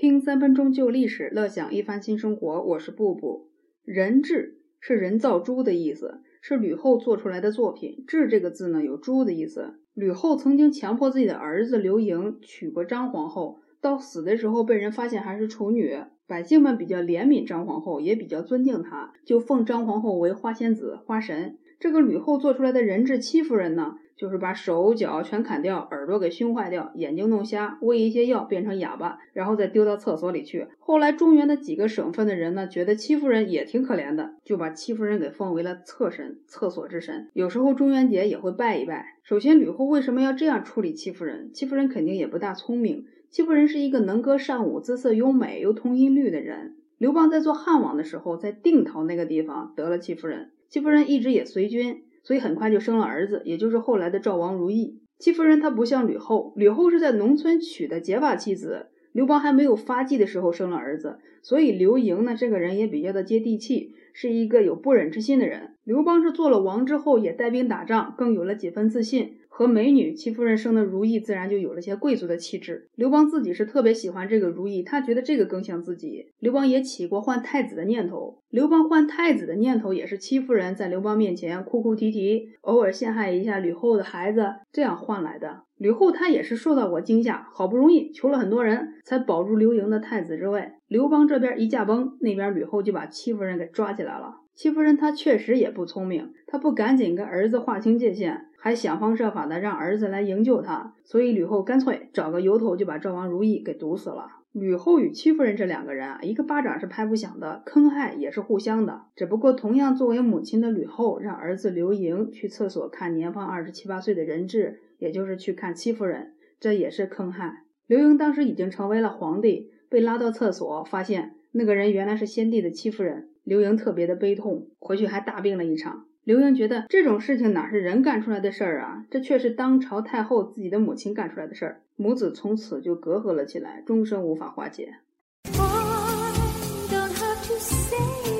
听三分钟旧历史，乐享一番新生活。我是布布。人质是人造猪的意思，是吕后做出来的作品。质这个字呢，有猪的意思。吕后曾经强迫自己的儿子刘盈娶过张皇后，到死的时候被人发现还是处女。百姓们比较怜悯张皇后，也比较尊敬她，就奉张皇后为花仙子、花神。这个吕后做出来的人质戚夫人呢？就是把手脚全砍掉，耳朵给熏坏掉，眼睛弄瞎，喂一些药变成哑巴，然后再丢到厕所里去。后来中原的几个省份的人呢，觉得戚夫人也挺可怜的，就把戚夫人给封为了厕神，厕所之神。有时候中元节也会拜一拜。首先，吕后为什么要这样处理戚夫人？戚夫人肯定也不大聪明。戚夫人是一个能歌善舞、姿色优美又通音律的人。刘邦在做汉王的时候，在定陶那个地方得了戚夫人，戚夫人一直也随军。所以很快就生了儿子，也就是后来的赵王如意。戚夫人她不像吕后，吕后是在农村娶的结发妻子，刘邦还没有发迹的时候生了儿子，所以刘盈呢这个人也比较的接地气，是一个有不忍之心的人。刘邦是做了王之后也带兵打仗，更有了几分自信。和美女戚夫人生的如意，自然就有了些贵族的气质。刘邦自己是特别喜欢这个如意，他觉得这个更像自己。刘邦也起过换太子的念头。刘邦换太子的念头也是戚夫人在刘邦面前哭哭啼啼，偶尔陷害一下吕后的孩子，这样换来的。吕后她也是受到过惊吓，好不容易求了很多人才保住刘盈的太子之位。刘邦这边一驾崩，那边吕后就把戚夫人给抓起来了。戚夫人她确实也不聪明，她不赶紧跟儿子划清界限。还想方设法的让儿子来营救她，所以吕后干脆找个由头就把赵王如意给毒死了。吕后与戚夫人这两个人啊，一个巴掌是拍不响的，坑害也是互相的。只不过同样作为母亲的吕后，让儿子刘盈去厕所看年方二十七八岁的人质，也就是去看戚夫人，这也是坑害。刘盈当时已经成为了皇帝，被拉到厕所，发现那个人原来是先帝的戚夫人，刘盈特别的悲痛，回去还大病了一场。刘盈觉得这种事情哪是人干出来的事儿啊，这却是当朝太后自己的母亲干出来的事儿，母子从此就隔阂了起来，终生无法化解。I don't have to say